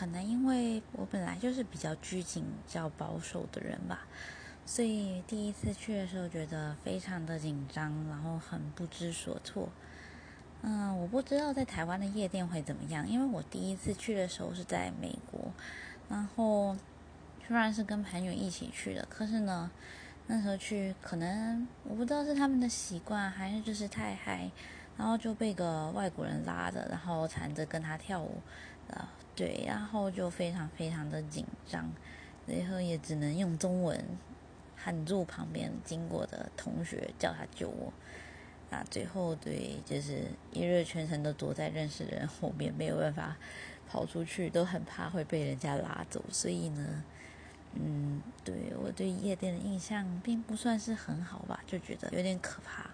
可能因为我本来就是比较拘谨、比较保守的人吧，所以第一次去的时候觉得非常的紧张，然后很不知所措。嗯，我不知道在台湾的夜店会怎么样，因为我第一次去的时候是在美国，然后虽然是跟朋友一起去的，可是呢，那时候去可能我不知道是他们的习惯还是就是太嗨。然后就被个外国人拉着，然后缠着跟他跳舞，啊，对，然后就非常非常的紧张，最后也只能用中文喊住旁边经过的同学叫他救我，啊，最后对，就是一日全程都躲在认识的人后面，没有办法跑出去，都很怕会被人家拉走，所以呢，嗯，对我对夜店的印象并不算是很好吧，就觉得有点可怕。